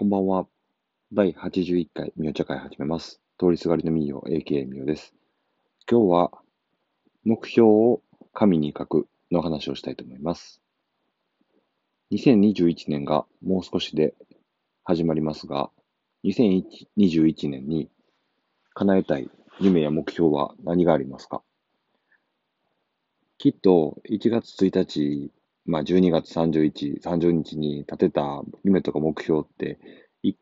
こんばんは。第81回みお茶会始めます。通りすがりのみお、AKA みおです。今日は、目標を紙に書くの話をしたいと思います。2021年がもう少しで始まりますが、2021年に叶えたい夢や目標は何がありますか？きっと1月1日、まあ12月31、30日に立てた夢とか目標って、い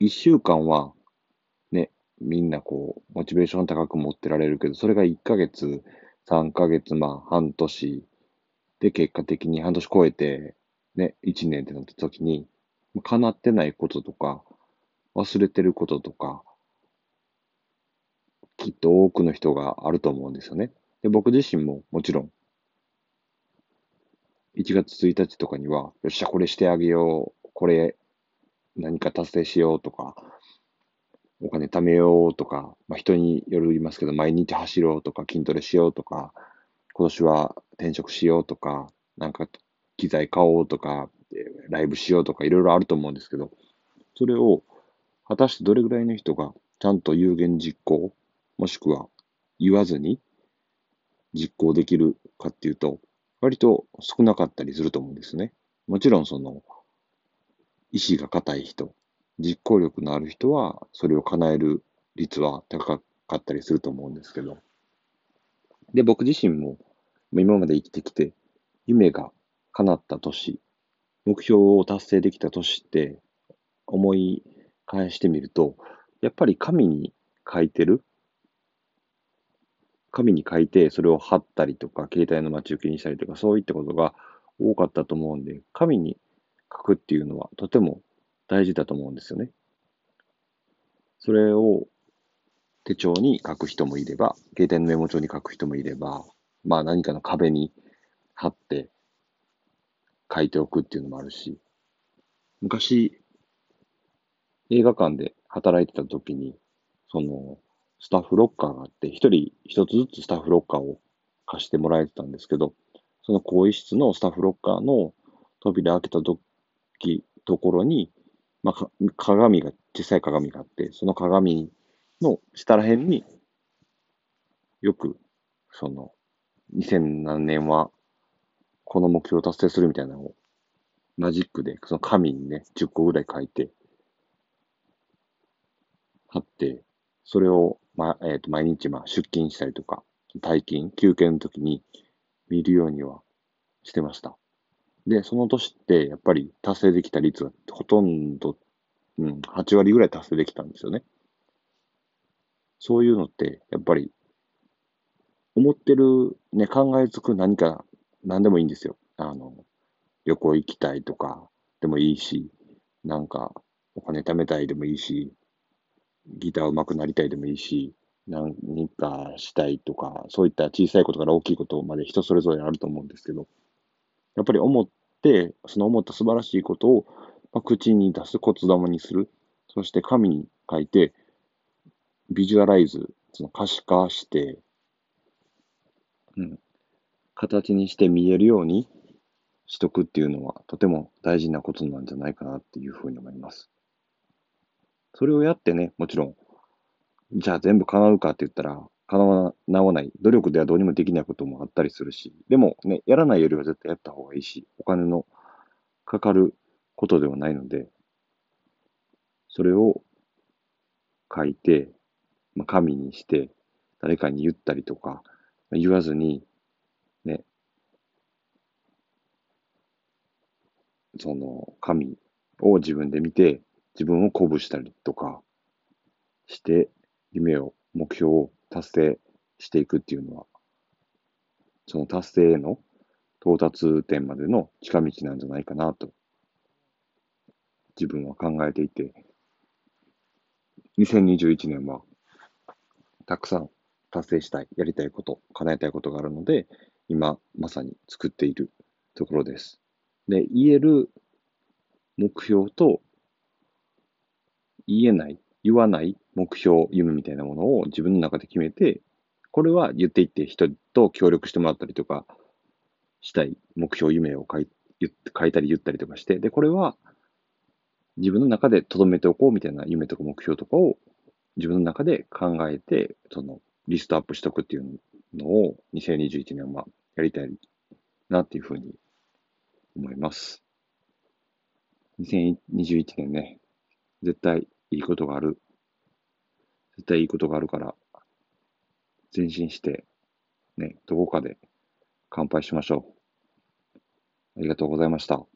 1週間はね、みんなこう、モチベーション高く持ってられるけど、それが1ヶ月、3ヶ月、まあ半年で結果的に半年超えて、ね、1年ってなった時に、叶ってないこととか、忘れてることとか、きっと多くの人があると思うんですよね。で、僕自身ももちろん、1月1日とかには、よっしゃ、これしてあげよう、これ何か達成しようとか、お金貯めようとか、まあ、人による言いますけど、毎日走ろうとか、筋トレしようとか、今年は転職しようとか、なんか機材買おうとか、ライブしようとか、いろいろあると思うんですけど、それを果たしてどれぐらいの人がちゃんと有言実行、もしくは言わずに実行できるかっていうと、割と少なかったりすると思うんですね。もちろんその、意志が固い人、実行力のある人は、それを叶える率は高かったりすると思うんですけど。で、僕自身も今まで生きてきて、夢が叶った年、目標を達成できた年って思い返してみると、やっぱり紙に書いてる紙に書いて、それを貼ったりとか、携帯の待ち受けにしたりとか、そういったことが多かったと思うんで、紙に書くっていうのはとても大事だと思うんですよね。それを手帳に書く人もいれば、携帯のメモ帳に書く人もいれば、まあ何かの壁に貼って書いておくっていうのもあるし、昔、映画館で働いてた時に、その、スタッフロッカーがあって、一人一つずつスタッフロッカーを貸してもらえてたんですけど、その更衣室のスタッフロッカーの扉開けた時、ところに、まあ、鏡が、小さい鏡があって、その鏡の下ら辺によく、その、2000何年は、この目標を達成するみたいなのを、マジックで、その紙にね、10個ぐらい書いて、貼って、それを、まえー、と毎日まあ出勤したりとか、退勤、休憩の時に見るようにはしてました。で、その年って、やっぱり達成できた率はほとんど、うん、8割ぐらい達成できたんですよね。そういうのって、やっぱり、思ってる、ね、考えつく何か、何でもいいんですよ。あの、旅行行きたいとかでもいいし、なんか、お金貯めたいでもいいし、ギター上手くなりたいでもいいし、何かしたいとか、そういった小さいことから大きいことまで人それぞれあると思うんですけど、やっぱり思って、その思った素晴らしいことを、まあ、口に出す、骨玉にする、そして紙に書いて、ビジュアライズ、その可視化して、うん、形にして見えるようにしとくっていうのは、とても大事なことなんじゃないかなっていうふうに思います。それをやってね、もちろん、じゃあ全部叶うかって言ったら、叶わない。努力ではどうにもできないこともあったりするし、でもね、やらないよりは絶対やった方がいいし、お金のかかることではないので、それを書いて、まあ、紙にして、誰かに言ったりとか、言わずに、ね、その紙を自分で見て、自分を鼓舞したりとかして、夢を、目標を達成していくっていうのは、その達成への到達点までの近道なんじゃないかなと、自分は考えていて、2021年は、たくさん達成したい、やりたいこと、叶えたいことがあるので、今、まさに作っているところです。で、言える目標と、言えない、言わない目標、夢みたいなものを自分の中で決めて、これは言っていって人と協力してもらったりとかしたい目標、夢を書い書いたり言ったりとかして、で、これは自分の中で留めておこうみたいな夢とか目標とかを自分の中で考えて、そのリストアップしとくっていうのを2021年はやりたいなっていうふうに思います。2021年ね、絶対いいことがある。絶対いいことがあるから、前進して、ね、どこかで乾杯しましょう。ありがとうございました。